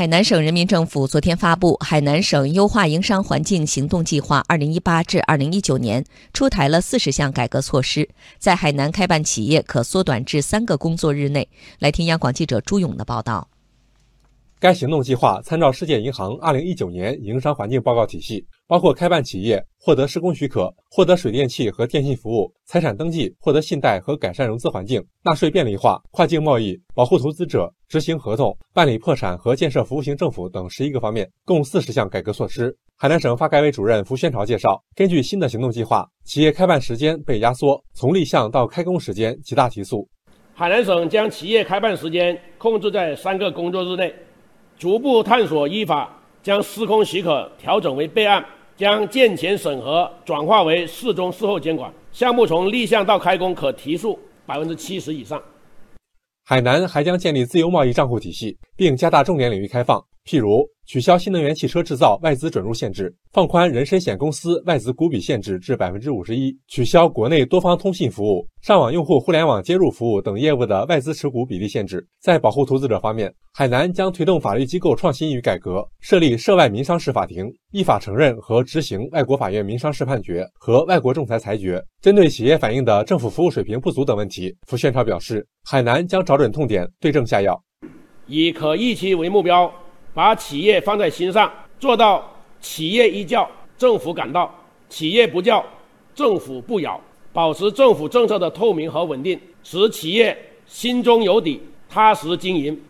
海南省人民政府昨天发布《海南省优化营商环境行动计划（二零一八至二零一九年）》，出台了四十项改革措施，在海南开办企业可缩短至三个工作日内。来听央广记者朱勇的报道。该行动计划参照世界银行二零一九年营商环境报告体系。包括开办企业、获得施工许可、获得水电气和电信服务、财产登记、获得信贷和改善融资环境、纳税便利化、跨境贸易、保护投资者、执行合同、办理破产和建设服务型政府等十一个方面，共四十项改革措施。海南省发改委主任符宣朝介绍，根据新的行动计划，企业开办时间被压缩，从立项到开工时间极大提速。海南省将企业开办时间控制在三个工作日内，逐步探索依法将施工许可调整为备案。将建前审核转化为事中事后监管，项目从立项到开工可提速百分之七十以上。海南还将建立自由贸易账户体系，并加大重点领域开放，譬如。取消新能源汽车制造外资准入限制，放宽人身险公司外资股比限制至百分之五十一，取消国内多方通信服务、上网用户互联网接入服务等业务的外资持股比例限制。在保护投资者方面，海南将推动法律机构创新与改革，设立涉外民商事法庭，依法承认和执行外国法院民商事判决和外国仲裁裁决。针对企业反映的政府服务水平不足等问题，符宣超表示，海南将找准痛点，对症下药，以可预期为目标。把企业放在心上，做到企业一叫政府赶到，企业不叫政府不咬，保持政府政策的透明和稳定，使企业心中有底，踏实经营。